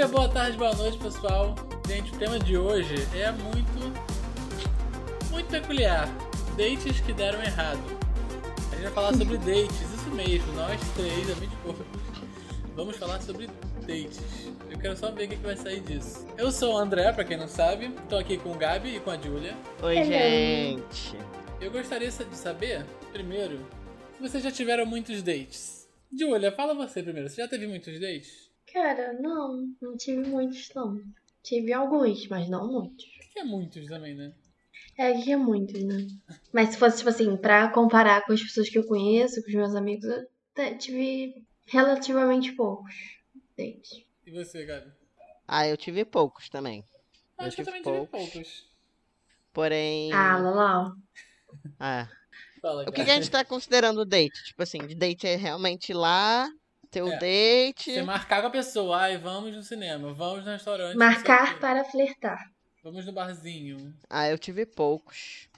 dia, boa tarde, boa noite, pessoal. Gente, o tema de hoje é muito, muito peculiar. Dates que deram errado. A gente vai falar sobre dates, isso mesmo, nós três, amigos pouco. Vamos falar sobre dates. Eu quero só ver o que que vai sair disso. Eu sou o André, pra quem não sabe. Tô aqui com o Gabi e com a Julia. Oi, Hello. gente. Eu gostaria de saber, primeiro, se vocês já tiveram muitos dates. Julia, fala você primeiro. Você já teve muitos dates? Cara, não, não tive muitos, não. Tive alguns, mas não muitos. Que é muitos também, né? É que é muitos, né? Mas se fosse, tipo assim, pra comparar com as pessoas que eu conheço, com os meus amigos, eu tive relativamente poucos dates. E você, Gabi? Ah, eu tive poucos também. Eu Eu acho que eu tive também tive poucos. poucos. Porém. Ah, Lalau. Ah. Fala, O que, que a gente tá considerando date? Tipo assim, de date é realmente lá, ter o É. date. Você marcar com a pessoa, ai, vamos no cinema, vamos no restaurante. Marcar para flertar. Vamos no barzinho. Ah, eu tive poucos.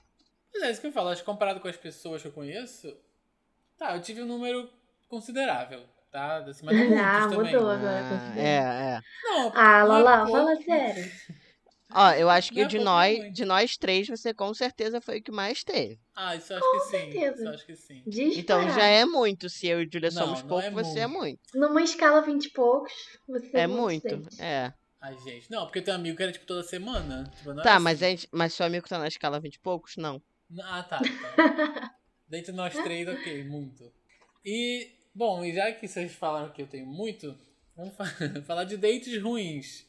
Mas é isso que eu falo, acho que comparado com as pessoas que eu conheço, tá, eu tive um número considerável, tá? Assim, mas Ah, também. mudou agora. Ah, é, é. Não, Ah, pouco. fala sério. Ó, eu acho que é de pouco, nós, de nós três, você com certeza foi o que mais teve. Ah, isso eu acho que sim. certeza. Isso eu acho que sim. Então já é muito. Se eu e Julia Não, somos não pouco, é você é muito. Numa escala 20 e poucos, você É muitos muito. É. Ai, gente. Não, porque eu tenho um amigo que era tipo toda semana. Tipo, não Tá, era mas, assim. a gente, mas seu amigo tá na escala 20 e poucos? Não. Ah, tá. Então. Dentre nós três, ok, muito. E, bom, e já que vocês falaram que eu tenho muito, vamos fa- falar de dates ruins.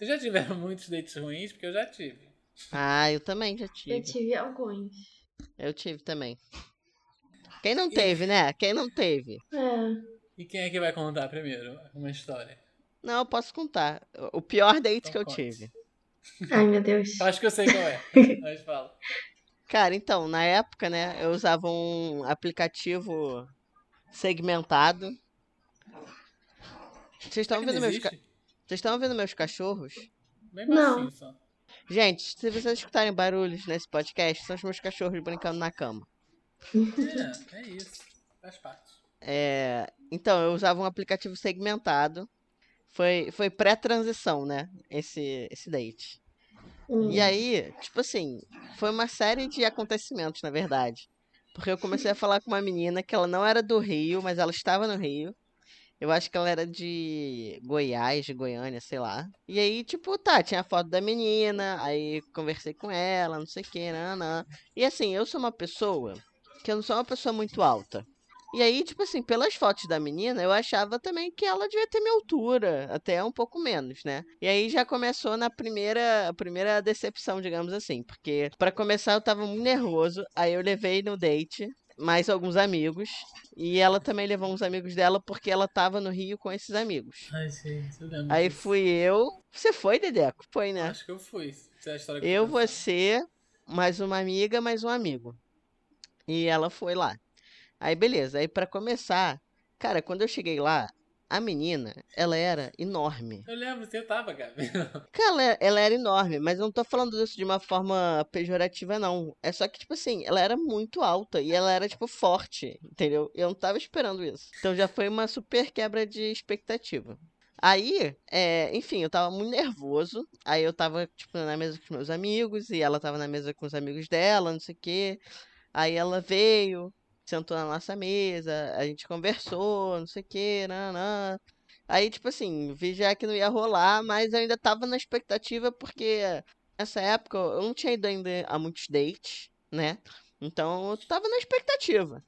Vocês já tiveram muitos dates ruins? Porque eu já tive. Ah, eu também já Eu tive. tive alguns. Eu tive também. Quem não teve, né? Quem não teve? É. E quem é que vai contar primeiro uma história? Não, eu posso contar. O pior date Então que eu conte. tive. Ai, meu Deus. Eu acho que eu sei qual é. Mas fala. Cara, então, na época, né, eu usava um aplicativo segmentado. Vocês estão vendo não meus? Vocês estão vendo meus cachorros? Bem Não. só. Gente, se vocês escutarem barulhos nesse podcast, são os meus cachorros brincando na cama. É, é isso. Faz parte. É, então, eu usava um aplicativo segmentado. Foi, foi pré-transição, né? Esse, esse date. Hum. E aí, tipo assim, foi uma série de acontecimentos, na verdade. Porque eu comecei a falar com uma menina que ela não era do Rio, mas ela estava no Rio. Eu acho que ela era de Goiás, de Goiânia, sei lá. E aí, tipo, tá, tinha a foto da menina, aí conversei com ela, não sei o que, nanã. E assim, eu sou uma pessoa que eu não sou uma pessoa muito alta. E aí, tipo assim, pelas fotos da menina, eu achava também que ela devia ter minha altura, até um pouco menos, né? E aí já começou na primeira, a primeira decepção, digamos assim, porque pra começar eu tava muito nervoso, aí eu levei no date mais alguns amigos, e ela também levou uns amigos dela porque ela tava no Rio com esses amigos. Ai, lembro. Aí disso. fui eu, você foi, Dedeco? Foi, né? Acho que eu fui. Essa é a história que Eu, você, mais uma amiga, mais um amigo. E ela foi lá. Aí beleza, aí pra começar, cara, quando eu cheguei lá, a menina, ela era enorme. Eu lembro, você tava, Gabi. Cara, ela, era enorme, mas eu não tô falando isso de uma forma pejorativa, não. É só que, tipo assim, ela era muito alta e ela era, tipo, forte, entendeu? Eu não tava esperando isso. Então já foi uma super quebra de expectativa. Aí, é, enfim, eu tava muito nervoso. Aí eu tava, tipo, na mesa com os meus amigos e ela tava na mesa com os amigos dela, não sei o quê. Aí ela veio, sentou na nossa mesa, a gente conversou, não sei o quê, nanã. Aí, tipo assim, vi já que não ia rolar, mas eu ainda tava na expectativa, porque nessa época eu não tinha ido ainda a muitos dates, né? Então eu tava na expectativa.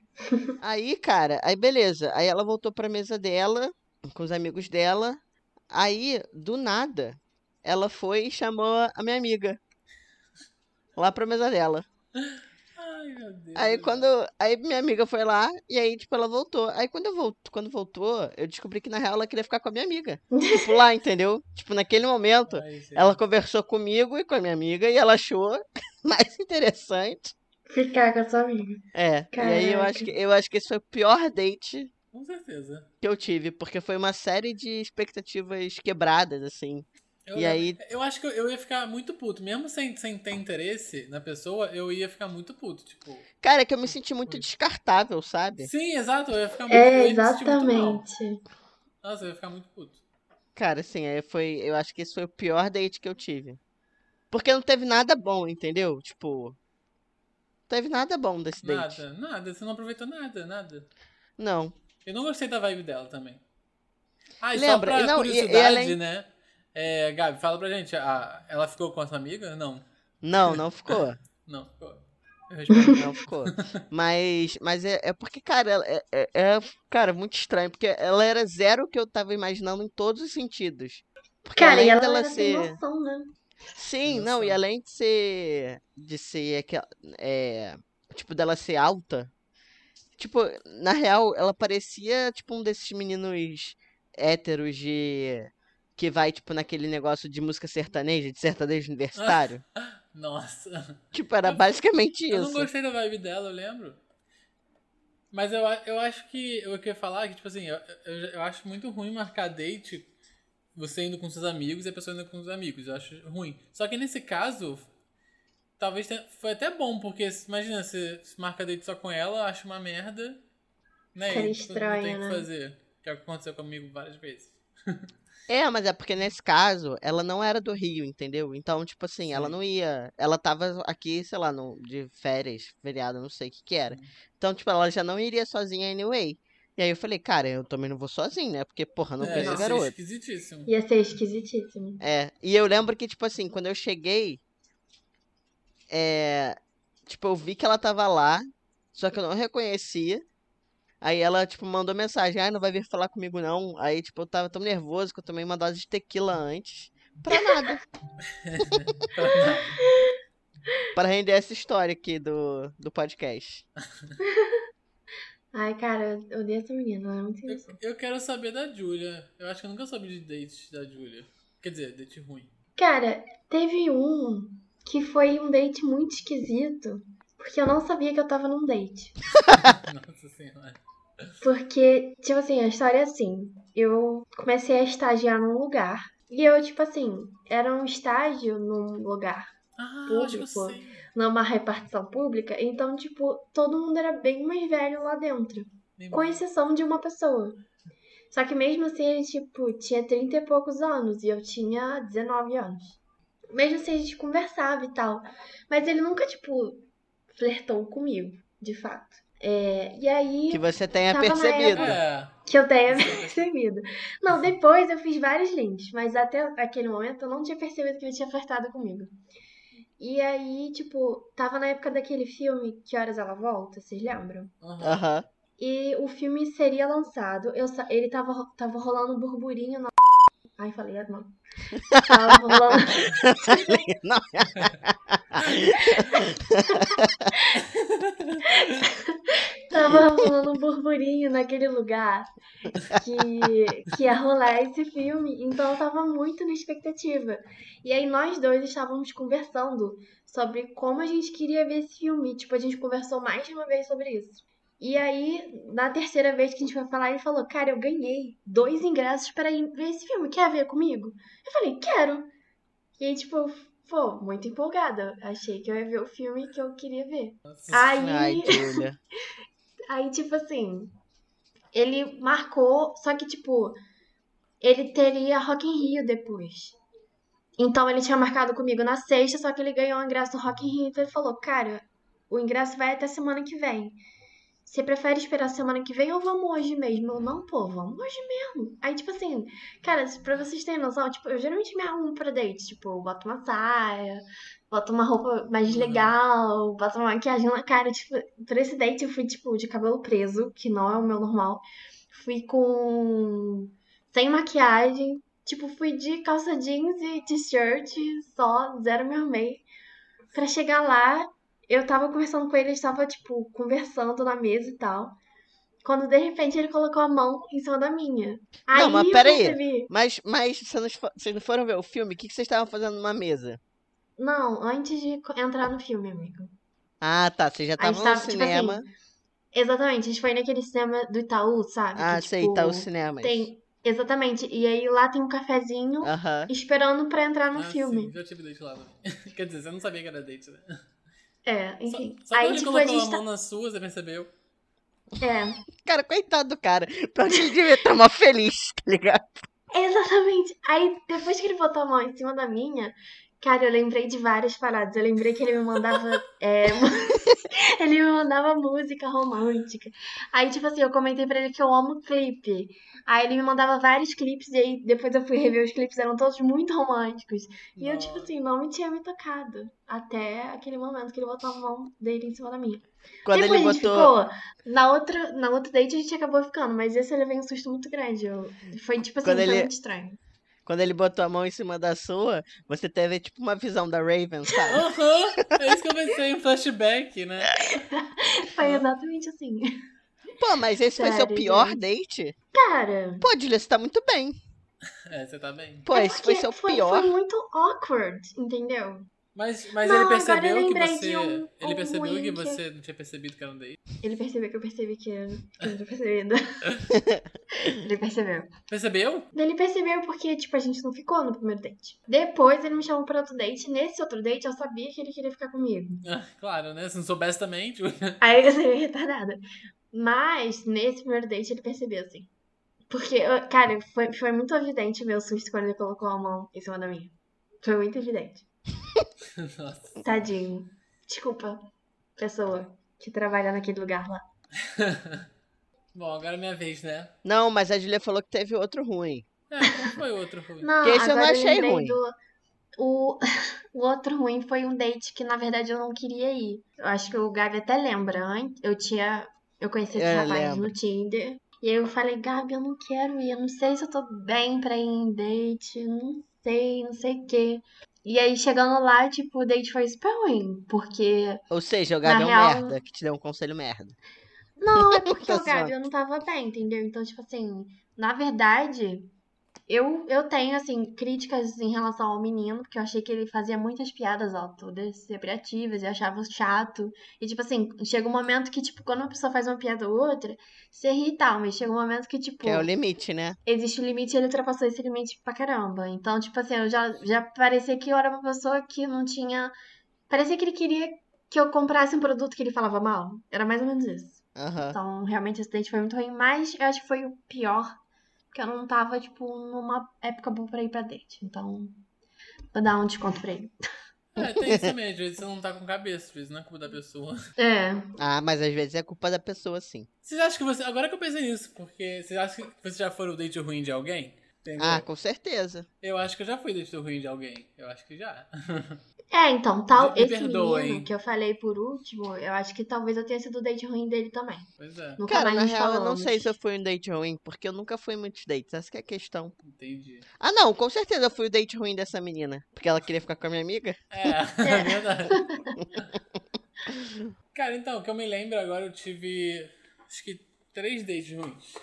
Aí, cara, aí beleza. Aí ela voltou pra mesa dela, com os amigos dela. Aí, do nada, ela foi e chamou a minha amiga. Lá pra mesa dela. Ai, meu Deus. Aí quando. Aí minha amiga foi lá e aí, tipo, ela voltou. Aí quando eu volto, quando voltou, eu descobri que na real ela queria ficar com a minha amiga. Tipo, lá, entendeu? Tipo, naquele momento, Ai, gente. ela conversou comigo e com a minha amiga e ela achou mais interessante. Ficar com a sua amiga. É. E aí eu Caraca. acho que eu acho que esse foi o pior date Com certeza. que eu tive, porque foi uma série de expectativas quebradas, assim. Eu, E aí- eu acho que eu ia ficar muito puto. Mesmo sem, sem ter interesse na pessoa, eu ia ficar muito puto. Tipo. Cara, é que eu me senti muito descartável, sabe? Sim, exato. Eu ia ficar muito É, muito mal. exatamente. Nossa, eu ia ficar muito puto. Cara, assim, aí foi. Eu acho que esse foi o pior date que eu tive. Porque não teve nada bom, entendeu? Tipo. Não teve nada bom desse date. Nada, nada. Você não aproveitou nada, nada. Não. Eu não gostei da vibe dela também. Ah, e Lembra, só pra e não, e- e curiosidade, além- né? É, Gabi, fala pra gente. a- ela ficou com a sua amiga? Não. Não, não ficou. Não, ficou. Não ficou. Mas, mas é, é porque, cara, ela- é, é, é, cara, muito estranho. Porque ela era zero o que eu tava imaginando em todos os sentidos. Porque Cara, além e ela dela era ser. noção, né? Sim, Nossa. não, e além de ser. De ser aquela. É, tipo, dela ser alta. Tipo, na real, ela parecia, tipo, um desses meninos héteros de. Que vai, tipo, naquele negócio de música sertaneja, de sertanejo universitário. Nossa. Tipo, era basicamente Eu não isso. gostei da vibe dela, eu lembro. Mas eu, a- eu acho que. Eu queria falar que, tipo assim, eu, eu, eu acho muito ruim marcar date você indo com seus amigos e a pessoa indo com os amigos. Eu acho ruim. Só que nesse caso, talvez tenha- foi até bom, porque imagina, você se marca date só com ela, acha uma merda. Né? Fica e, tipo, não estranho, tem o que né? fazer. Que é o que aconteceu comigo várias vezes. É, mas é porque nesse caso, ela não era do Rio, entendeu? Então, tipo assim, ela Sim. não ia. Ela tava aqui, sei lá, no, de férias, feriado, não sei o que que era. Então, tipo, ela já não iria sozinha anyway. E aí eu falei, cara, eu também não vou sozinho, né? Porque, porra, não é, conheço ia a ser esquisitíssimo. Ia ser esquisitíssimo. É, e eu lembro que, tipo assim, quando eu cheguei, é, tipo, eu vi que ela tava lá, só que eu não reconhecia. Aí ela, tipo, mandou mensagem, ai, não vai vir falar comigo não. Aí, tipo, eu tava tão nervoso que eu tomei uma dose de tequila antes. Pra nada. Pra render essa história aqui do, do podcast. Ai, cara, eu odeio essa menina, ela é muito Eu, eu quero saber da Julia. Eu acho que eu nunca soube de date da Julia. Quer dizer, date ruim. Cara, teve um que foi um date muito esquisito, porque eu não sabia que eu tava num date. Nossa senhora. Porque, tipo assim, a história é assim. Eu comecei a estagiar num lugar. E eu, tipo assim, era um estágio num lugar, Ah, Público. numa repartição pública. Então, tipo, todo mundo era bem mais velho lá dentro. Com exceção de uma pessoa. Só que mesmo assim, ele, tipo, tinha 30 e poucos anos e eu tinha 19 anos. Mesmo assim, a gente conversava e tal. Mas ele nunca, tipo, flertou comigo, de fato. É, e aí. Que você tenha percebido. É, que eu tenha percebido. Não, depois eu fiz vários links, mas até aquele momento eu não tinha percebido que ele tinha flertado comigo. E aí, tipo, tava na época daquele filme Que Horas Ela Volta, vocês lembram? aham. Aham. E o filme seria lançado, eu, ele tava, tava rolando um burburinho na. Ai, falei, não. Tava. Não. Tava rolando um burburinho naquele lugar que, que ia rolar esse filme, então eu tava muito na expectativa. E aí nós dois estávamos conversando sobre como a gente queria ver esse filme. Tipo, a gente conversou mais de uma vez sobre isso. E aí, na terceira vez que a gente foi falar, ele falou: Cara, eu ganhei dois ingressos para ir ver esse filme. Quer ver comigo? Eu falei: Quero. E aí, tipo, pô, muito empolgada. Achei que eu ia ver o filme que eu queria ver. Nossa Aí, Ai. Aí, tipo assim, ele marcou, só que, tipo, ele teria Rock in Rio depois. Então ele tinha marcado comigo na sexta, só que ele ganhou o ingresso no Rock in Rio, então ele falou, cara, o ingresso vai até semana que vem. Você prefere esperar semana que vem ou vamos hoje mesmo? Eu, não, pô, vamos hoje mesmo. Aí, tipo assim, cara, pra vocês terem noção, tipo, eu geralmente me arrumo pra date, tipo, eu boto uma saia, boto uma roupa mais Uhum. legal, boto uma maquiagem na cara, tipo, pra esse date eu fui, tipo, de cabelo preso, que não é o meu normal. Fui com. sem maquiagem. Tipo, fui de calça jeans e t-shirt, só, zero me arrumei. Pra chegar lá, eu tava conversando com ele, ele estava, tipo, conversando na mesa e tal. Quando de repente ele colocou a mão em cima da minha. Aí Não, mas eu pera aí. percebi. Mas, mas vocês não fo- vocês não foram ver o filme? O que que vocês estavam fazendo numa mesa? Não, antes de entrar no filme, amigo. Ah, tá. Vocês já A gente estavam no tava, tipo assim, cinema. Exatamente, a gente foi naquele cinema do Itaú, sabe? ah, que, sei, tipo, o cinema. Tem. Exatamente. E aí lá tem um cafezinho Aham. esperando pra entrar no Ah, filme. sim, já tive date lá também. Quer dizer, você não sabia que era date, né? É, enfim. Só, só aí, tipo, a colocou gente a tá. mão na sua, você percebeu? É. Cara, coitado do cara. Pra onde ele devia estar mó feliz, tá ligado? Exatamente. Aí, depois que ele botou a mão em cima da minha, cara, eu lembrei de várias paradas. Eu lembrei que ele me mandava. é, ele me mandava música romântica. Aí, tipo assim, eu comentei pra ele que eu amo clipe. Aí ele me mandava vários clipes, e aí depois eu fui rever os clipes, eram todos muito românticos. E eu, tipo Nossa. assim, não me tinha me tocado. Até aquele momento que ele botou a mão dele em cima da minha. Quando Depois ele a gente botou. ficou. Na outra, na outra date a gente acabou ficando, mas esse eu levei um susto muito grande. Eu, foi tipo assim, Quando foi ele- muito estranho. Quando ele botou a mão em cima da sua, você teve tipo uma visão da Raven, sabe? Aham, é isso que eu pensei, um flashback, né? Foi exatamente assim. Pô, mas esse foi seu Sério, pior date? Cara. Pô, Julia, você tá muito bem. É, você tá bem. Pô, é esse foi seu foi, pior. Foi muito awkward, entendeu? Mas, mas Não, ele percebeu eu que você. um- ele um percebeu que que- você não tinha percebido que era um date. Ele percebeu que eu percebi que eu que eu não tinha percebido. ele percebeu. Percebeu? Ele percebeu porque, tipo, a gente não ficou no primeiro date. Depois ele me chamou pra outro date. Nesse outro date eu sabia que ele queria ficar comigo. Ah, claro, né? Se não soubesse também, tipo, Aí eu seria retardada. Mas nesse primeiro date ele percebeu, assim. Porque, eu- cara, foi, foi muito evidente o meu susto quando ele colocou a mão em cima da minha. Foi muito evidente. Nossa. Tadinho. Desculpa, pessoa que trabalha naquele lugar lá. Bom, agora é minha vez, né? Não, mas a Julia falou que teve outro ruim. É, foi outro ruim? Não, Porque esse eu não achei lembrei ruim. do. O, o outro ruim foi um date que, na verdade, eu não queria ir. Eu acho que o Gabi até lembra. an- Eu tinha. Eu conheci esse É, rapaz lembro. no Tinder. E aí eu falei, Gabi, eu não quero ir. Eu não sei se eu tô bem pra ir em date. Não sei, não sei o quê. E aí, chegando lá, tipo, o date foi super ruim. Porque. Ou seja, o Gabi é um real- merda, que te deu um conselho merda. Não, é porque Tá o Gabi eu não tava bem, entendeu? Então, tipo assim, na verdade, eu, eu tenho, assim, críticas em relação ao menino, porque eu achei que ele fazia muitas piadas autodepreciativas e eu achava chato. E, tipo assim, chega um momento que, tipo, quando uma pessoa faz uma piada ou outra, você ri e tal, mas chega um momento que, tipo, Que é o limite, né? existe um limite e ele ultrapassou esse limite pra caramba. Então, tipo assim, eu já, já parecia que eu era uma pessoa que não tinha. Parecia que ele queria que eu comprasse um produto que ele falava mal. Era mais ou menos isso. Aham. Então, realmente, esse date foi muito ruim, mas eu acho que foi o pior, porque eu não tava, tipo, numa época boa pra ir pra date. Então, vou dar um desconto pra ele. É, tem isso também, às vezes você não tá com cabeça, às vezes não é culpa da pessoa. É. Ah, mas às vezes é culpa da pessoa, sim. Vocês acham que você. Agora que eu pensei nisso, porque vocês acham que você já foi o date ruim de alguém? Entendeu? Ah, com certeza. Eu acho que eu já fui date ruim de alguém. Eu acho que já. É, então, tal, Me esse perdoa, menino hein? que eu falei por último, eu acho que talvez eu tenha sido o date ruim dele também. Pois é, Nunca Cara, mais na real, eu não falamos. sei se eu fui um date ruim, porque eu nunca fui muitos dates. Essa que é a questão. entendi. Ah, não, com certeza eu fui o date ruim dessa menina. Porque ela queria ficar com a minha amiga. É, é verdade. Cara, então, que eu me lembro agora, eu tive. Acho que três dates ruins.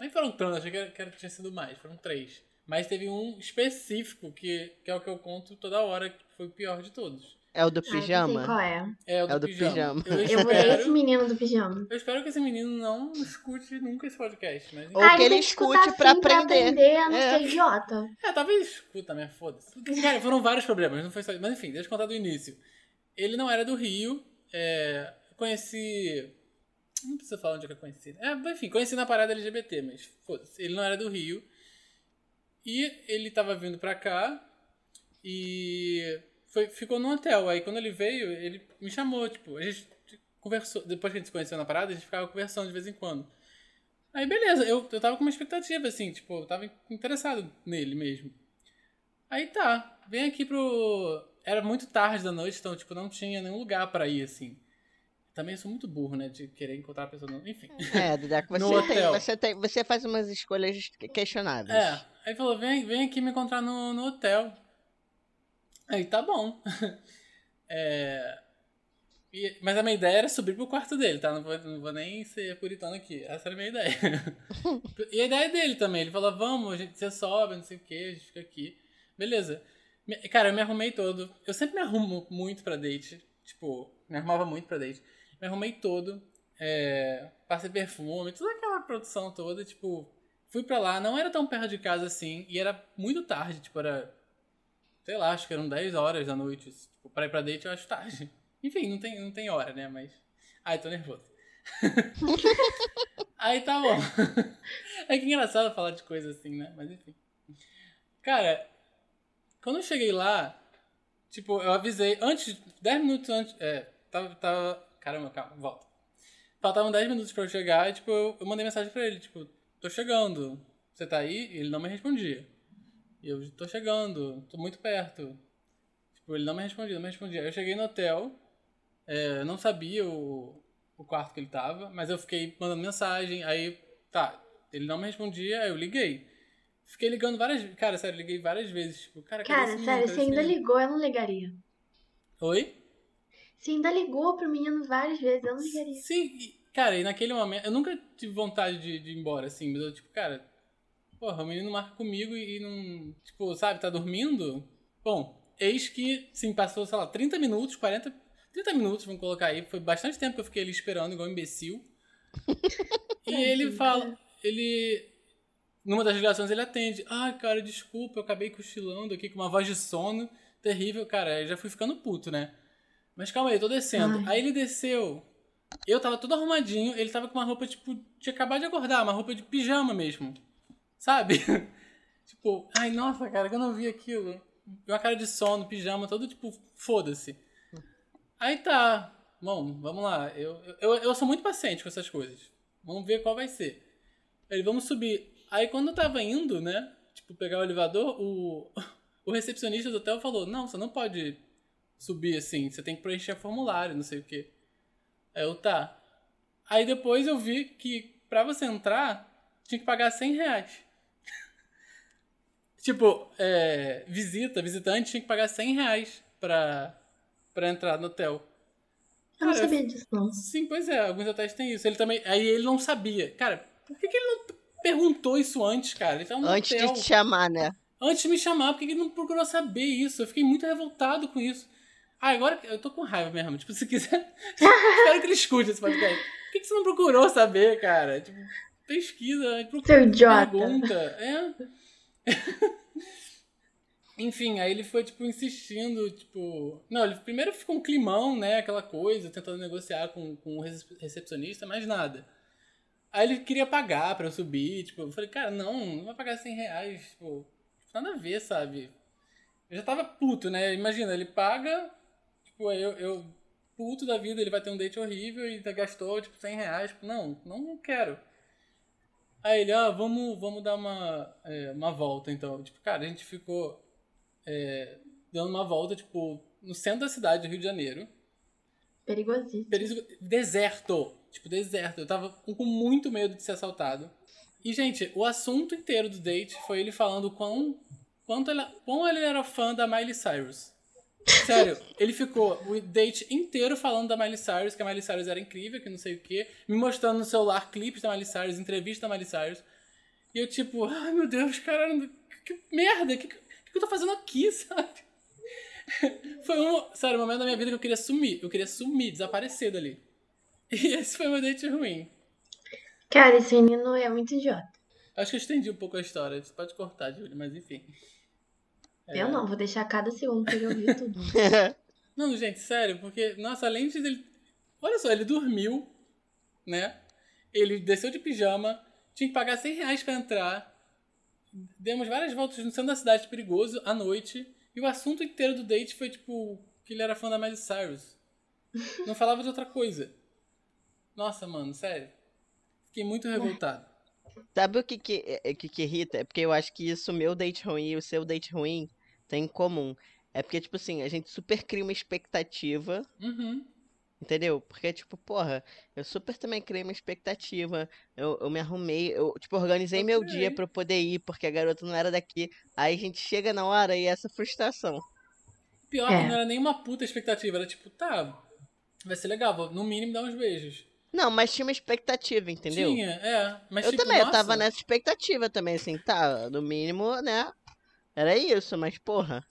Nem foram tantos, achei que, era- que tinha sido mais, foram três. Mas teve um específico, que, que é o que eu conto toda hora, que foi o pior de todos. É o do Ah, eu pijama? qual é. É o do, É o do pijama. pijama. Eu Eu vou esse espero, menino do pijama. eu espero que esse menino não escute nunca esse podcast. Mas, Ou ah, que ele escute pra sim pra aprender. aprender a não É. ser idiota. É, talvez escuta, né? Foda-se. Cara, foram vários problemas, não foi só. Mas enfim, deixa eu contar do início. Ele não era do Rio. É, eu conheci. Não precisa falar onde é que eu conheci. É, enfim, conheci na parada LGBT, mas foda-se. Ele não era do Rio. E ele tava vindo pra cá. E foi, ficou no hotel. Aí quando ele veio, ele me chamou, tipo, a gente conversou. Depois que a gente se conheceu na parada, a gente ficava conversando de vez em quando. Aí beleza, eu, eu tava com uma expectativa, assim, tipo, eu tava interessado nele mesmo. Aí tá, vem aqui pro. Era muito tarde da noite, então, tipo, não tinha nenhum lugar pra ir, assim. Também sou muito burro, né? De querer encontrar a pessoa. Não... Enfim. É, No você tem, você tem. Você faz umas escolhas questionáveis. É. Aí falou, vem, vem aqui me encontrar no, no hotel. Aí tá bom. É, e- mas a minha ideia era subir pro quarto dele, tá? Não vou, não vou nem ser puritano aqui. Essa era a minha ideia. e a ideia dele também. Ele falou, vamos, a gente, você sobe, não sei o que, a gente fica aqui. Beleza. Cara, eu me arrumei todo. Eu sempre me arrumo muito pra date. Tipo, me arrumava muito pra date. Me arrumei todo. É, passei perfume, toda aquela produção toda, tipo, fui pra lá, não era tão perto de casa assim, e era muito tarde, tipo, era, sei lá, acho que eram 10 horas da noite, tipo, pra ir pra date eu acho tarde. Enfim, não tem, não tem hora, né, mas, ai, tô nervoso. Aí tá bom. É que engraçado falar de coisa assim, né? Mas enfim. Cara, quando eu cheguei lá, tipo, eu avisei antes, 10 minutos antes. É, tava. tava caramba, calma, volta. Faltavam 10 minutos pra eu chegar e, tipo, eu, eu mandei mensagem pra ele, tipo, tô chegando. Você tá aí? E ele não me respondia. E eu tô chegando, tô muito perto. Tipo, ele não me respondia, não me respondia. Eu cheguei no hotel, é, eu não sabia o, o quarto que ele tava, mas eu fiquei mandando mensagem, aí, tá, ele não me respondia, aí eu liguei. Fiquei ligando várias vezes. Cara, sério, liguei várias vezes. Tipo, cara, Cara, menino? sério, se esse ainda menino? ligou, eu não ligaria. Oi? Se ainda ligou pro menino várias vezes, eu não ligaria. Sim, cara, e naquele momento. Eu nunca tive vontade de, de ir embora, assim, mas eu, tipo, cara. Porra, o menino marca comigo e, não. Tipo, sabe, tá dormindo? Bom, eis que, sim, passou, sei lá, 30 minutos, 40. 30 minutos, vamos colocar aí. Foi bastante tempo que eu fiquei ali esperando, igual um imbecil. e ele fala. Ele. Numa das ligações ele atende. Ai, cara, desculpa, eu acabei cochilando aqui com uma voz de sono terrível. Cara, eu já fui ficando puto, né? Mas calma aí, eu tô descendo. Ai. Aí ele desceu. Eu tava todo arrumadinho, ele tava com uma roupa, tipo, tinha acabado de acordar, uma roupa de pijama mesmo. Sabe? tipo, ai, nossa, cara, que eu não vi aquilo. Uma cara de sono, pijama, todo tipo, foda-se. Aí tá. Bom, vamos lá. Eu, eu, eu sou muito paciente com essas coisas. Vamos ver qual vai ser. Ele, vamos subir. Aí quando eu tava indo, né? Tipo, pegar o elevador, o, o recepcionista do hotel falou: Não, você não pode subir assim, você tem que preencher formulário, não sei o quê. Aí eu, tá. Aí depois eu vi que pra você entrar, tinha que pagar 100 reais. Tipo, é, visita, visitante tinha que pagar 100 reais pra, pra entrar no hotel. Eu não Cara, sabia disso, não. Sim, pois é, alguns hotéis têm isso. Ele também. Aí ele não sabia. Cara, por que, que ele não perguntou isso antes, cara? Ele tava no Antes hotel. de te chamar, né? Antes de me chamar, por que que ele não procurou saber isso? Eu fiquei muito revoltado com isso. Ah, agora eu tô com raiva mesmo. Tipo, se quiser. Espero que ele escute esse podcast. Por que, que você não procurou saber, cara? Tipo, pesquisa, procura. Seu idiota. Pergunta. É. Enfim, aí ele foi, tipo, insistindo, tipo... Não, ele primeiro ficou um climão, né, aquela coisa, tentando negociar com, com o recep- recepcionista, mas nada. Aí ele queria pagar pra eu subir, tipo, eu falei, cara, não, não vai pagar 100 reais, tipo, nada a ver, sabe? Eu já tava puto, né, imagina, ele paga, tipo, eu, eu puto da vida, ele vai ter um date horrível e gastou, tipo, 100 reais, tipo, não, não quero. Aí ele, ah, vamos, vamos dar uma, é, uma volta, então. Tipo, cara, a gente ficou é, dando uma volta, tipo, no centro da cidade do Rio de Janeiro. Perigosíssimo. Perigo- Deserto. Tipo, deserto. Eu tava com muito medo de ser assaltado. E, gente, o assunto inteiro do date foi ele falando quão, quanto ele, quão ele era fã da Miley Cyrus. Sério, ele ficou o date inteiro falando da Miley Cyrus, que a Miley Cyrus era incrível, que não sei o quê, me mostrando no celular clipes da Miley Cyrus, entrevistas da Miley Cyrus. E eu, tipo, ai meu Deus, cara, que, que merda, que, que, que eu tô fazendo aqui, sabe? Foi um, sério, um momento da minha vida que eu queria sumir, eu queria sumir, desaparecer dali. E esse foi meu date ruim. Cara, esse menino é muito idiota. Acho que eu estendi um pouco a história, você pode cortar, Júlio, mas enfim. É. Eu não, vou deixar cada segundo pra ele ouvir tudo. Não, gente, sério, porque, nossa, além de ele. Olha só, ele dormiu, né? Ele desceu de pijama, tinha que pagar 100 reais pra entrar. Demos várias voltas no centro da cidade perigoso à noite. E o assunto inteiro do date foi, tipo, que ele era fã da Miley Cyrus. Não falava de outra coisa. Nossa, mano, sério. Fiquei muito revoltado. Sabe o que que, é- que que irrita? É porque eu acho que isso, o meu date ruim e o seu date ruim, tem em comum. É porque, tipo assim, a gente super cria uma expectativa, Uhum. entendeu? Porque, tipo, porra, eu super também criei uma expectativa. Eu, eu me arrumei, eu, tipo, organizei Eu meu criei. dia pra eu poder ir, porque a garota não era daqui. Aí a gente chega na hora e é essa frustração. Pior É. que não era nenhuma puta expectativa. Era tipo, tá, vai ser legal, vou no mínimo dar uns beijos. Não, mas tinha uma expectativa, entendeu? Tinha, é. Mas Eu tipo, também, eu tava nossa, nessa expectativa também, assim, tá, no mínimo, né? Era isso, mas porra.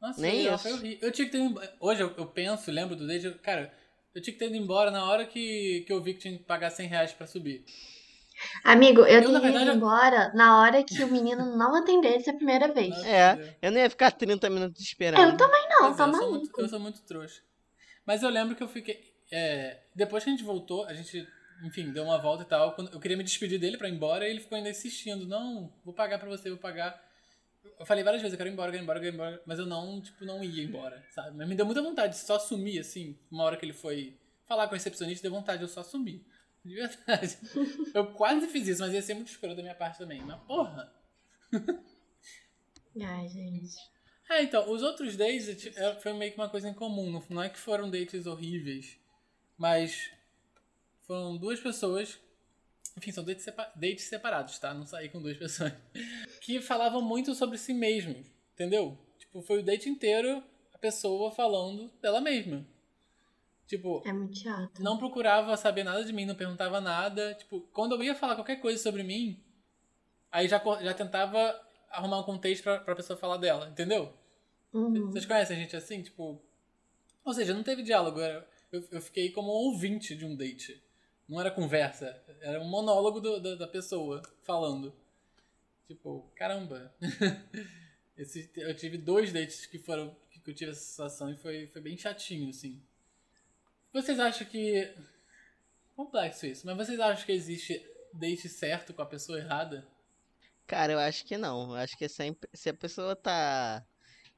Nossa, Nem foi, isso. horrível. Eu tinha que ter ido. Hoje eu, eu penso, lembro do eu- cara, eu tinha que ter ido embora na hora que, que eu vi que tinha que pagar 100 reais pra subir. Amigo, eu, Eu, verdade, ido eu- embora na hora que o menino não atendesse a primeira vez. É, eu não ia ficar 30 minutos Eu esperando. também não, Pois é, tá eu, sou maluco. muito, eu sou muito trouxa. Mas eu lembro que eu fiquei. é, depois que a gente voltou, a gente enfim, deu uma volta e tal. Quando eu queria me despedir dele pra ir embora e ele ficou ainda insistindo: Não, vou pagar pra você, vou pagar. Eu falei várias vezes: Eu quero ir embora, quero ir embora, quero ir embora. Mas eu não, tipo, não ia embora, sabe? Mas me deu muita vontade de só sumir, assim. Uma hora que ele foi falar com o recepcionista, deu vontade de eu só sumir. De verdade. Eu quase fiz isso, mas ia ser muito escuro da minha parte também. Mas porra. Ai, gente. É, então, os outros dates é, foi meio que uma coisa em comum. Não- Não é que foram dates horríveis, mas foram duas pessoas. Enfim, são dates, sepa- dates separados, tá? Não saí com duas pessoas. Que falavam muito sobre si mesmos, entendeu? Tipo, foi o date inteiro a pessoa falando dela mesma. Tipo, É muito chato. não procurava saber nada de mim, não perguntava nada. Tipo, quando eu ia falar qualquer coisa sobre mim, aí já, já tentava arrumar um contexto pra, pra pessoa falar dela, entendeu? Uhum. Vocês conhecem a gente assim? Tipo. Ou seja, não teve diálogo. Eu, eu fiquei como um ouvinte de um date. Não era conversa. Era um monólogo do- da, da pessoa falando. Tipo, caramba. Esse, eu tive dois dates que foram. que eu tive essa sensação e foi, foi bem chatinho, assim. Vocês acham que. Complexo isso, mas vocês acham que existe date certo com a pessoa errada? Cara, eu acho que não. Eu acho que é sempre. Se a pessoa tá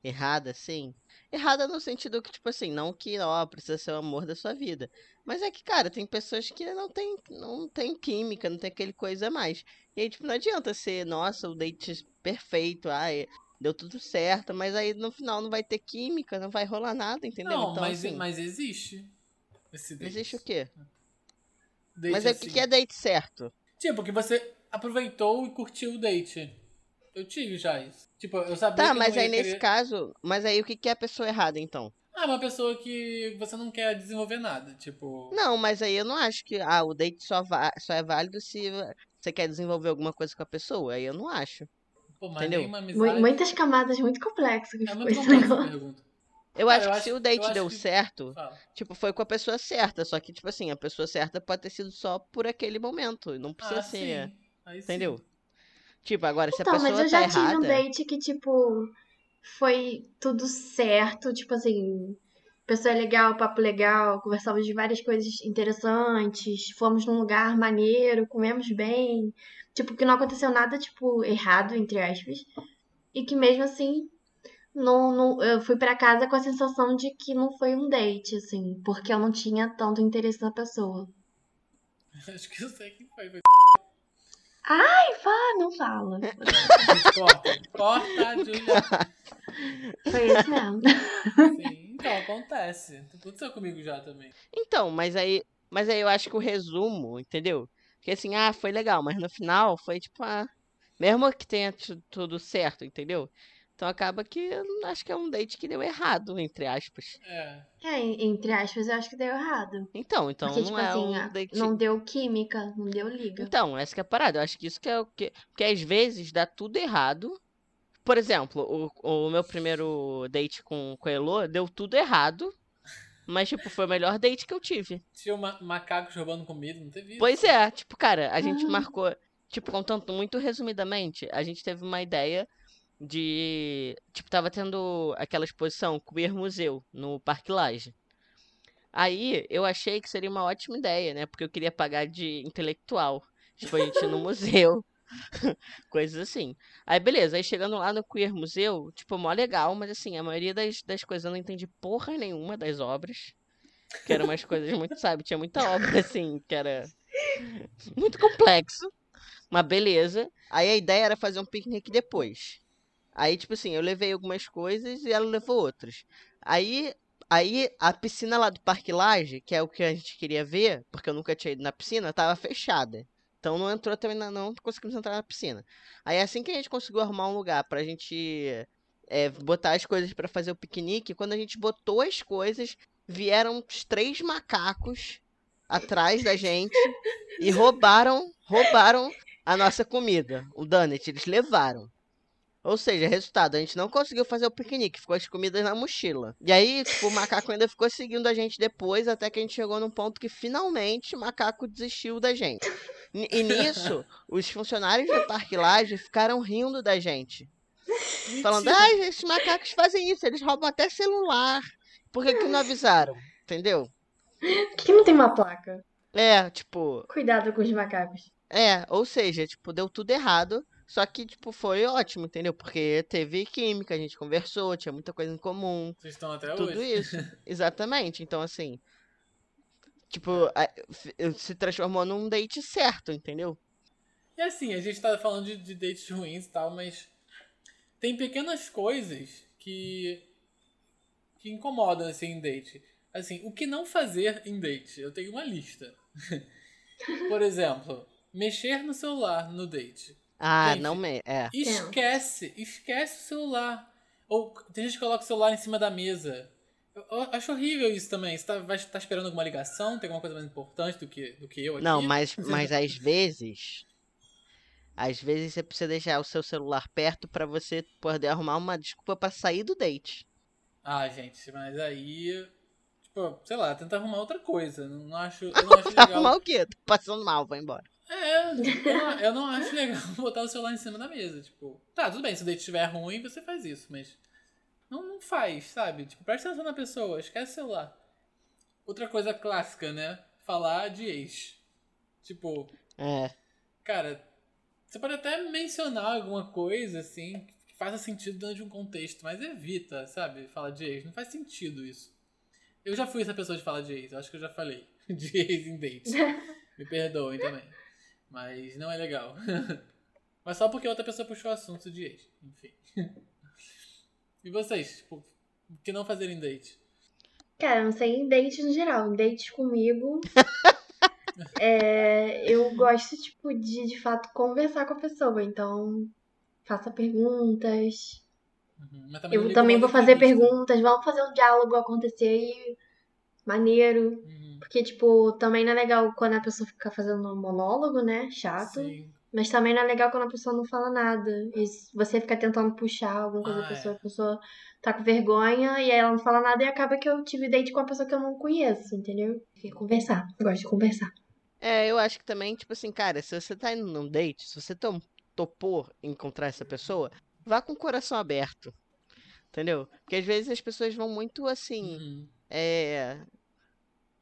errada, assim. Errada no sentido que, tipo assim, não que, ó, precisa ser o amor da sua vida. Mas é que, cara, tem pessoas que não tem, não tem química, não tem aquele coisa mais. E aí, tipo, não adianta ser, nossa, o date perfeito, ai, deu tudo certo, mas aí no final não vai ter química, não vai rolar nada, entendeu? Não, então, mas, assim, mas existe. Esse date. existe o quê? Date Mas é o que assim. que é date certo? Tipo, que você aproveitou e curtiu o date. Eu tive já isso. Tipo, eu sabia que Tá, eu mas não ia aí nesse querer... caso, mas aí o que que é a pessoa errada, então? Ah, uma pessoa que você não quer desenvolver nada. Tipo, Não, mas aí eu não acho que ah, o date só, va- só é válido se você quer desenvolver alguma coisa com a pessoa. Aí eu não acho. pô, mas entendeu? amizade... Muitas camadas muito complexas que É muito pergunta. Eu Cara, acho eu que acho- se o date deu que- certo, Fala. tipo, foi com a pessoa certa. Só que, tipo assim, a pessoa certa pode ter sido só por aquele momento. Não precisa Ah, ser. sim. Aí sim. Tipo, agora, se a Então, pessoa mas eu tá já tive um errada. date que, tipo, foi tudo certo, tipo assim, pessoa legal, papo legal, conversávamos de várias coisas interessantes, fomos num lugar maneiro, comemos bem, tipo, que não aconteceu nada, tipo, errado, entre aspas, e que mesmo assim, não, não, eu fui pra casa com a sensação de que não foi um date, assim, porque eu não tinha tanto interesse na pessoa. Acho que eu sei quem foi. Ai, vá, não fala. Corta. Corta, Julia. Foi esse mesmo. Sim, então acontece. Aconteceu comigo já também. Então, mas aí, mas aí eu acho que o resumo, entendeu? Que assim, ah, foi legal, mas no final foi tipo, ah, mesmo que tenha tu- tudo certo, entendeu? Então acaba que eu não acho que é um date que deu errado, entre aspas. É. É, entre aspas, eu acho que deu errado. Então, então Porque, não tipo é assim, um date. não deu química, não deu liga. Então, essa que é a parada. Eu acho que isso que é o que. Porque às vezes dá tudo errado. Por exemplo, o, o meu primeiro date com, com a Elo deu tudo errado. Mas, tipo, foi o melhor date que eu tive. Tinha ma macacos roubando comida, não teve isso? Pois é, tipo, cara, a gente Ah. marcou, tipo, contando muito resumidamente, a gente teve uma ideia de, tipo, tava tendo aquela exposição Queer Museu no Parque Lage. Aí eu achei que seria uma ótima ideia, né? Porque eu queria pagar de intelectual. Tipo, a gente no museu, coisas assim. Aí beleza, aí chegando lá no Queer Museu, tipo, mó legal, mas assim, a maioria das, das coisas eu não entendi porra nenhuma das obras. Que eram umas coisas muito, sabe? Tinha muita obra, assim, que era muito complexo. Mas beleza. Aí a ideia era fazer um piquenique depois. Aí, tipo assim, eu levei algumas coisas e ela levou outras. Aí, aí a piscina lá do Parque Lage, que é o que a gente queria ver, porque eu nunca tinha ido na piscina, tava fechada. Então não entrou também, na- não conseguimos entrar na piscina. Aí assim que a gente conseguiu arrumar um lugar pra gente é, botar as coisas pra fazer o piquenique, quando a gente botou as coisas, vieram os três macacos atrás da gente e roubaram, roubaram a nossa comida, o donut, eles levaram. Ou seja, resultado, a gente não conseguiu fazer o piquenique, ficou as comidas na mochila. E aí, tipo, o macaco ainda ficou seguindo a gente depois, até que a gente chegou num ponto que finalmente o macaco desistiu da gente. E nisso, os funcionários do Parque Lage ficaram rindo da gente. Falando, ah, esses macacos fazem isso, eles roubam até celular. Por que, que não avisaram? Entendeu? Por que não tem uma placa? É, tipo, Cuidado com os macacos. é, ou seja, tipo, deu tudo errado, só que, tipo, foi ótimo, entendeu? Porque teve química, a gente conversou, tinha muita coisa em comum, Vocês estão até tudo hoje. isso. Exatamente. Então, assim, tipo, f- se transformou num date certo, entendeu? E assim, a gente tá falando de, de dates ruins e tal, mas tem pequenas coisas que que incomodam assim em date. Assim, o que não fazer em date? Eu tenho uma lista. Por exemplo, mexer no celular no date. Ah, Gente, não me. É. Esquece, esquece o celular. Ou tem gente que coloca o celular em cima da mesa. Eu, eu acho horrível isso também. Você tá, vai, tá esperando alguma ligação? Tem alguma coisa mais importante do que, do que eu aqui? Não, mas, mas às vezes. Às vezes você precisa deixar o seu celular perto pra você poder arrumar uma desculpa pra sair do date. Ah, gente, mas aí. Tipo, sei lá, tenta arrumar outra coisa. Não, acho, não acho legal. Arrumar o quê? Tô passando mal, vou embora. É, eu não, eu não acho legal botar o celular em cima da mesa. Tipo, tá, tudo bem, se o date estiver ruim, você faz isso, mas. Não, não faz, sabe? Tipo, presta atenção na pessoa, esquece o celular. Outra coisa clássica, né? Falar de ex. Tipo, É. cara, você pode até mencionar alguma coisa, assim, que faça sentido dentro de um contexto, mas evita, sabe? Falar de ex. Não faz sentido isso. Eu já fui essa pessoa de falar de ex, eu acho que eu já falei. De ex em date. Me perdoem também. Mas não é legal. Mas só porque outra pessoa puxou o assunto de ex. Enfim. E vocês? Tipo, o que não fazer em date? Cara, não sei em dates no geral. Em dates comigo. é, eu gosto, tipo, de de fato conversar com a pessoa. Então, faça perguntas. Uhum. Também Eu também vou fazer entrevista. perguntas. Vamos fazer um diálogo acontecer e. Maneiro. Uhum. Porque, tipo, também não é legal quando a pessoa fica fazendo um monólogo, né? Chato. Sim. Mas também não é legal quando a pessoa não fala nada. E você fica tentando puxar alguma coisa da Ah, pessoa, é. a pessoa tá com vergonha e aí ela não fala nada e acaba que eu tive date com uma pessoa que eu não conheço, entendeu? E conversar. Eu gosto de conversar. É, eu acho que também, tipo assim, cara, se você tá indo num date, se você topou encontrar essa pessoa, vá com o coração aberto. Entendeu? Porque às vezes as pessoas vão muito assim, Uhum. é.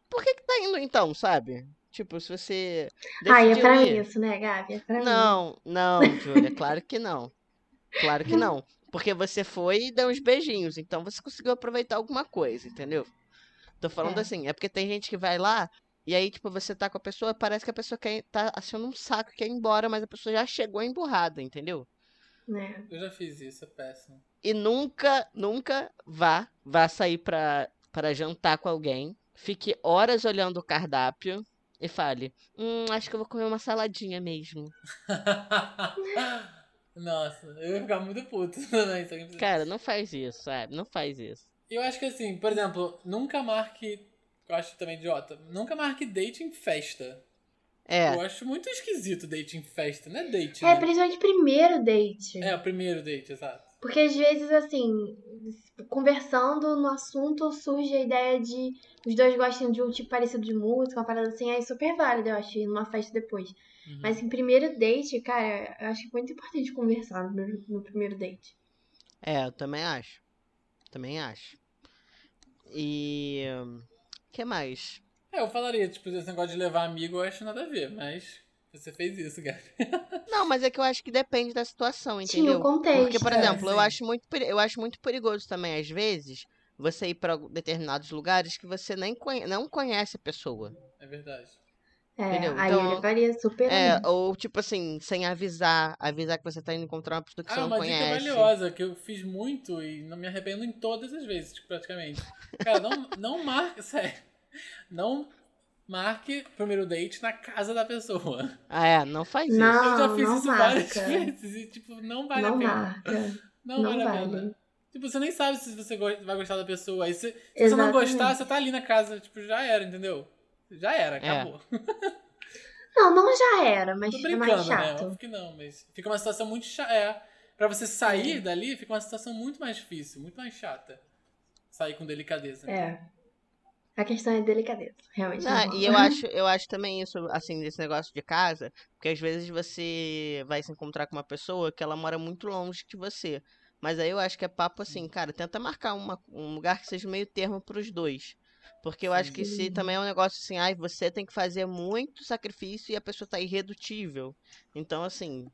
Por que que tá indo então, sabe? Tipo, se você. Ai, é pra ir- isso, né, Gabi? É pra mim. Não, não, Júlia, claro que não. Claro que não. Porque você foi e deu uns beijinhos, então você conseguiu aproveitar alguma coisa, entendeu? Tô falando É. assim, é porque tem gente que vai lá e aí, tipo, você tá com a pessoa, parece que a pessoa quer, tá achando um saco, quer ir embora, mas a pessoa já chegou emburrada, entendeu? Né? Eu já fiz isso, é péssimo. E nunca, nunca vá, vá sair pra, pra jantar com alguém, fique horas olhando o cardápio e fale, hum, acho que eu vou comer uma saladinha mesmo. Nossa, eu ia ficar muito puto fizesse Cara, não faz isso, sabe? Não faz isso. Eu acho que assim, por exemplo, nunca marque. Eu acho também idiota. Nunca marque date em festa. É. Eu acho muito esquisito date em festa. Não é date, É, né? principalmente primeiro date. É, o primeiro date, exato. Porque às vezes, assim, conversando no assunto, surge a ideia de os dois gostam de um tipo parecido de música, uma parada assim, aí super válida, eu acho, ir numa festa depois. Uhum. Mas em primeiro date, cara, eu acho muito importante conversar no, no primeiro date. É, eu também acho. Também acho. E. O que mais? É, eu falaria, tipo, esse negócio de levar amigo eu acho nada a ver, mas você fez isso, Gabi. Não, mas é que eu acho que depende da situação, Sim, entendeu? o contexto. Porque, por É, exemplo, eu sim. acho muito, eu acho muito perigoso também, às vezes, você ir para determinados lugares que você nem conhe- não conhece a pessoa. É verdade. É, entendeu? aí Então, eu levaria super É, ou tipo assim, sem avisar, avisar que você tá indo encontrar uma pessoa que você Ah, não uma dica conhece. valiosa que eu fiz muito e não me arrependo em todas as vezes, praticamente. Cara, não, não marque, sério. Não marque o primeiro date na casa da pessoa. Ah, é, não faz isso. Não. eu já fiz não isso várias marca. vezes e, tipo, não vale não a pena. marca. Não, Não vale a vale. pena. Tipo, você nem sabe se você vai gostar da pessoa. Aí se, se você não gostar, você tá ali na casa, tipo, já era, entendeu? Já era, É. acabou. Não, não já era, mas Tô é brincando, mais né? chato. Óbvio que não, mas fica uma situação muito chata. É, pra você sair É. dali, fica uma situação muito mais difícil, muito mais chata. Sair com delicadeza. É. A questão é delicadeza, realmente. Ah, não e eu acho, eu acho também isso, assim, desse negócio de casa, porque às vezes você vai se encontrar com uma pessoa que ela mora muito longe de você. Mas aí eu acho que é papo assim, cara, tenta marcar uma, um lugar que seja meio termo pros dois. Porque eu acho que se Sim. também é um negócio assim, ai, você tem que fazer muito sacrifício e a pessoa tá irredutível. Então, assim,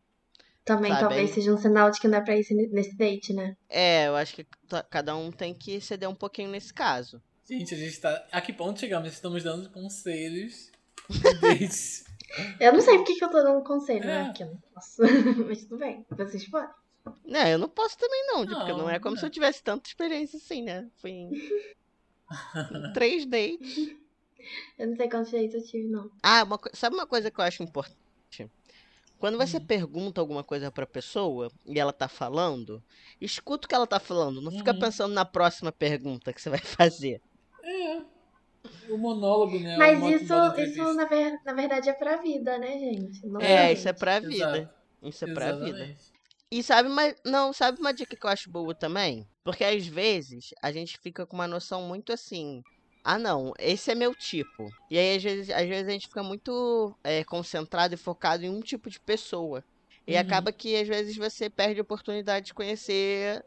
Também Sabe, talvez aí- seja um sinal de que não é pra ir nesse date, né? é, eu acho que cada um tem que ceder um pouquinho nesse caso. Gente, a gente tá. A que ponto chegamos? Estamos dando conselhos. Eu não sei porque que eu tô dando conselho, É. né? Porque eu não posso. Mas tudo bem, vocês podem. Não, eu não posso também não, de- porque não é Não, como é. se eu tivesse tanta experiência assim, né? Foi em, em três dates. Eu não sei quantos dates eu tive, não. Ah, uma sabe uma coisa que eu acho importante? Quando você Hum. pergunta alguma coisa pra pessoa e ela tá falando, escuta o que ela tá falando. Não fica Uhum. pensando na próxima pergunta que você vai fazer. É. O monólogo, né? Mas isso, isso na, ver- na verdade é pra vida, né, gente? Não É, pra isso é pra vida. Exato. Isso é pra vida. Exatamente. E sabe, mas não, sabe uma dica que eu acho boa também? Porque às vezes a gente fica com uma noção muito assim. Ah, não, esse é meu tipo. E aí, às vezes, às vezes a gente fica muito é, concentrado e focado em um tipo de pessoa. E Uhum. acaba que às vezes você perde a oportunidade de conhecer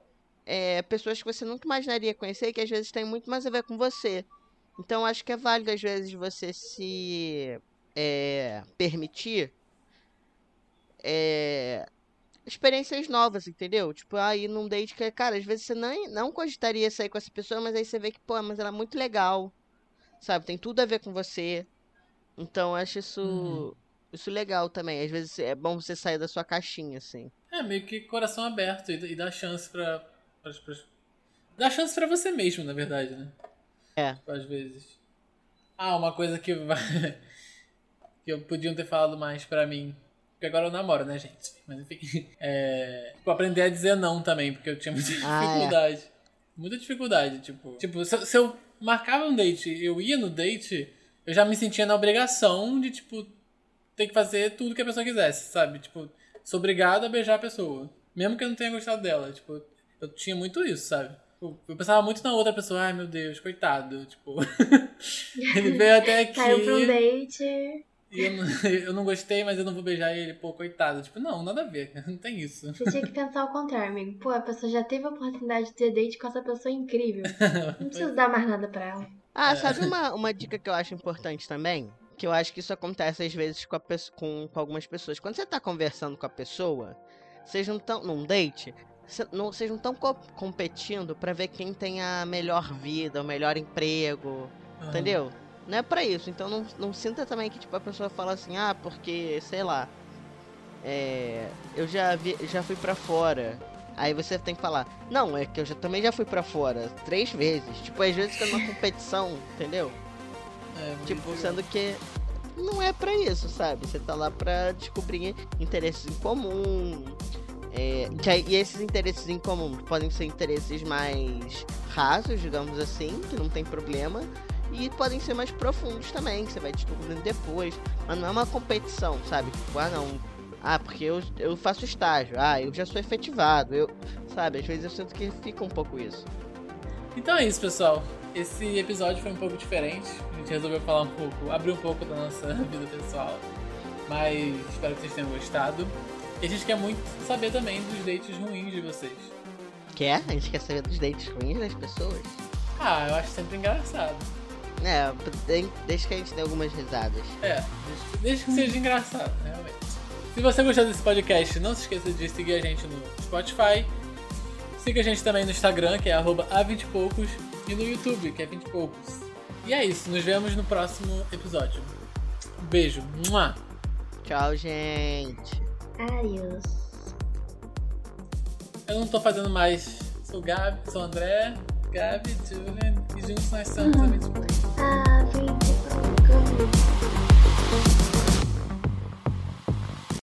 é, pessoas que você nunca imaginaria conhecer e que às vezes tem muito mais a ver com você. Então acho que é válido às vezes você se é, permitir é, experiências novas, entendeu? Tipo, aí num date que, cara, às vezes você nem, não cogitaria sair com essa pessoa, mas aí você vê que, pô, mas ela é muito legal, sabe? Tem tudo a ver com você. Então acho isso, Uhum. isso legal também. Às vezes é bom você sair da sua caixinha, assim. É, meio que coração aberto e, e dar chance pra. Pras- Dar chance pra você mesmo, na verdade, né? É. Tipo, às vezes. Ah, uma coisa que vai. que eu podiam ter falado mais pra mim. Porque agora eu namoro, né, gente? Mas enfim. É. Tipo, aprender a dizer não também, porque eu tinha muita Ah, é. dificuldade. Muita dificuldade, tipo. Tipo, se, eu- se eu marcava um date eu ia no date, eu já me sentia na obrigação de, tipo, ter que fazer tudo que a pessoa quisesse, sabe? Tipo, sou obrigado a beijar a pessoa. Mesmo que eu não tenha gostado dela. Tipo, eu tinha muito isso, sabe? Eu, eu pensava muito na outra pessoa, ai meu Deus, coitado. Tipo, ele veio até aqui Caiu pra um date. e eu não, eu não gostei, mas eu não vou beijar ele, pô, coitado. Tipo, não, nada a ver, não tem isso. Você tinha que pensar o contrário, amigo. Pô, a pessoa já teve a oportunidade de ter date com essa pessoa incrível. Não precisa dar mais nada pra ela. Ah, sabe uma, uma dica que eu acho importante também? Que eu acho que isso acontece às vezes com, a com, com algumas pessoas. Quando você tá conversando com a pessoa, vocês não estão num date, não, vocês não estão competindo pra ver quem tem a melhor vida, o melhor emprego, entendeu? Não é pra isso. Então não, não sinta também que tipo, a pessoa fala assim, ah, porque, sei lá, é, eu já, vi, já fui pra fora. Aí você tem que falar, não, é que eu já, também já fui pra fora três vezes. Tipo, às vezes fica numa competição, entendeu? É, Tipo, muito- sendo que não é pra isso, sabe? Você tá lá pra descobrir interesses em comum. É, e esses interesses em comum podem ser interesses mais rasos, digamos assim, que não tem problema. E podem ser mais profundos também, que você vai descobrindo depois. Mas não é uma competição, sabe? Tipo, ah não. Ah, porque eu, eu faço estágio. Ah, eu já sou efetivado. Eu, sabe? Às vezes eu sinto que fica um pouco isso. Então é isso, pessoal. Esse episódio foi um pouco diferente. A gente resolveu falar um pouco, abrir um pouco da nossa vida pessoal. Mas espero que vocês tenham gostado. E a gente quer muito saber também dos dates ruins de vocês. Quer? A gente quer saber dos dates ruins das pessoas? Ah, eu acho sempre engraçado. É, de- desde que a gente dê algumas risadas. É, desde, que seja engraçado, realmente. Se você gostou desse podcast, não se esqueça de seguir a gente no Spotify. Siga a gente também no Instagram, que é arroba a20poucos, e no YouTube, que é 20 poucos. E é isso, nos vemos no próximo episódio. Um beijo. Mua! Tchau, gente. Adiós. Eu não tô fazendo mais. Sou Gabi, sou André, Gabi, Julian, e juntos nós somos a hum. Bitcoin. Ah, vem,